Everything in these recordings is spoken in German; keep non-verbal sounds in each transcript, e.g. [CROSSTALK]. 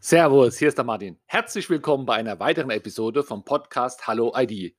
Servus, hier ist der Martin. Herzlich willkommen bei einer weiteren Episode vom Podcast Hallo ID.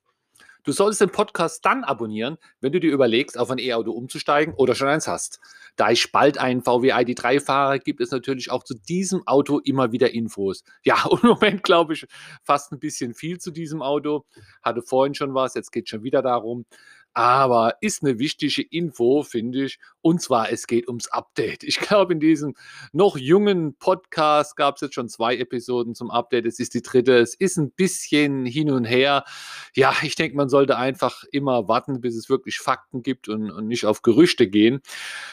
Du solltest den Podcast dann abonnieren, wenn du dir überlegst, auf ein E-Auto umzusteigen oder schon eins hast. Da ich bald einen VW ID3 fahre, gibt es natürlich auch zu diesem Auto immer wieder Infos. Ja, [LAUGHS] und im Moment glaube ich fast ein bisschen viel zu diesem Auto. Hatte vorhin schon was, jetzt geht es schon wieder darum aber ist eine wichtige Info, finde ich. Und zwar, es geht ums Update. Ich [LAUGHS] glaube, in diesem noch jungen Podcast gab es jetzt schon zwei Episoden zum Update. Es ist die dritte. Es ist ein bisschen hin und her. Ja, ich denke, man sollte einfach immer warten, bis es wirklich Fakten gibt und, und nicht auf Gerüchte gehen.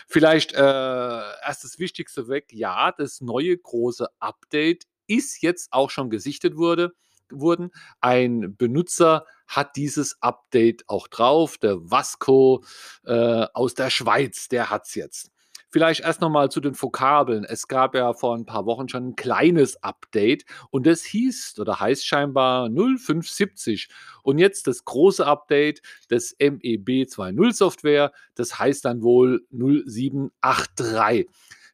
Vielleicht äh, erst das Wichtigste weg. Ja, das neue große Update ist jetzt auch schon gesichtet wurde wurden. Ein Benutzer hat dieses Update auch drauf. Der Vasco äh, aus der Schweiz, der hat es jetzt. Vielleicht erst nochmal zu den Vokabeln. Es gab ja vor ein paar Wochen schon ein kleines Update und das hieß oder heißt scheinbar 0570. Und jetzt das große Update des MEB 2.0 Software, das heißt dann wohl 0783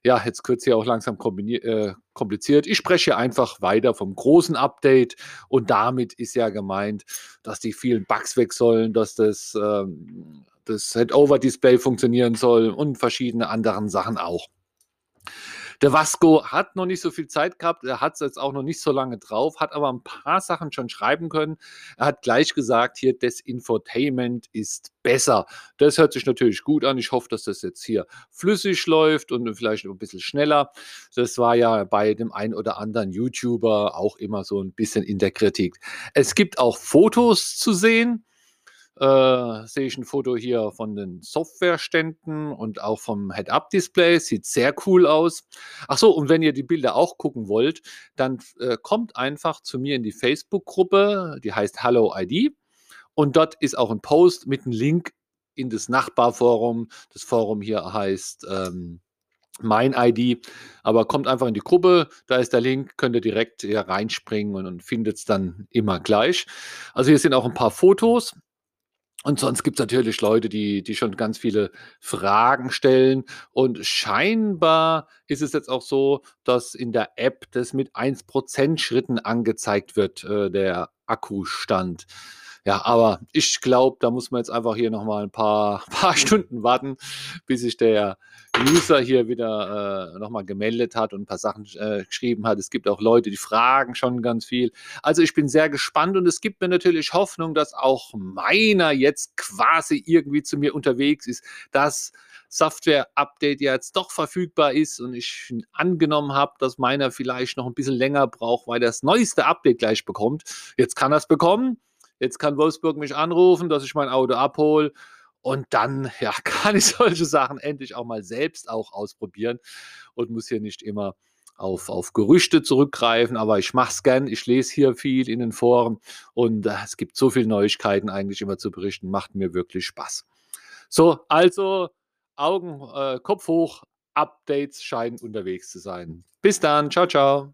ja, jetzt wird es ja auch langsam äh, kompliziert. Ich spreche einfach weiter vom großen Update und damit ist ja gemeint, dass die vielen Bugs weg sollen, dass das, ähm, das Head-Over-Display funktionieren soll und verschiedene anderen Sachen auch. Der Vasco hat noch nicht so viel Zeit gehabt, er hat es jetzt auch noch nicht so lange drauf, hat aber ein paar Sachen schon schreiben können. Er hat gleich gesagt, hier das Infotainment ist besser. Das hört sich natürlich gut an. Ich hoffe, dass das jetzt hier flüssig läuft und vielleicht ein bisschen schneller. Das war ja bei dem einen oder anderen YouTuber auch immer so ein bisschen in der Kritik. Es gibt auch Fotos zu sehen äh, sehe ich ein Foto hier von den Softwareständen und auch vom Head-Up-Display. Sieht sehr cool aus. Ach so, und wenn ihr die Bilder auch gucken wollt, dann äh, kommt einfach zu mir in die Facebook-Gruppe, die heißt Hello ID. Und dort ist auch ein Post mit einem Link in das Nachbarforum. Das Forum hier heißt ähm, mein ID, aber kommt einfach in die Gruppe, da ist der Link, könnt ihr direkt hier reinspringen und, und findet es dann immer gleich. Also hier sind auch ein paar Fotos und sonst gibt es natürlich Leute, die, die schon ganz viele Fragen stellen. Und scheinbar ist es jetzt auch so, dass in der App das mit 1% Schritten angezeigt wird, äh, der Akkustand. Ja, aber ich glaube, da muss man jetzt einfach hier nochmal ein paar, [LAUGHS] paar Stunden warten, bis sich der User hier wieder äh, nochmal gemeldet hat und ein paar Sachen äh, geschrieben hat. Es gibt auch Leute, die fragen schon ganz viel. Also ich bin sehr gespannt und es gibt mir natürlich Hoffnung, dass auch meiner jetzt quasi irgendwie zu mir unterwegs ist, dass Software-Update jetzt doch verfügbar ist und ich angenommen habe, dass meiner vielleicht noch ein bisschen länger braucht, weil das neueste Update gleich bekommt. Jetzt kann er es bekommen. Jetzt kann Wolfsburg mich anrufen, dass ich mein Auto abhole. Und dann ja, [LAUGHS] kann ich solche Sachen endlich auch mal selbst auch ausprobieren und muss hier nicht immer auf, auf Gerüchte zurückgreifen, aber ich mache es gern. Ich lese hier viel in den Foren und äh, es gibt so viele Neuigkeiten eigentlich immer zu berichten. Macht mir wirklich Spaß. So, also Augen, äh, Kopf hoch, Updates scheinen unterwegs zu sein. Bis dann, ciao, ciao.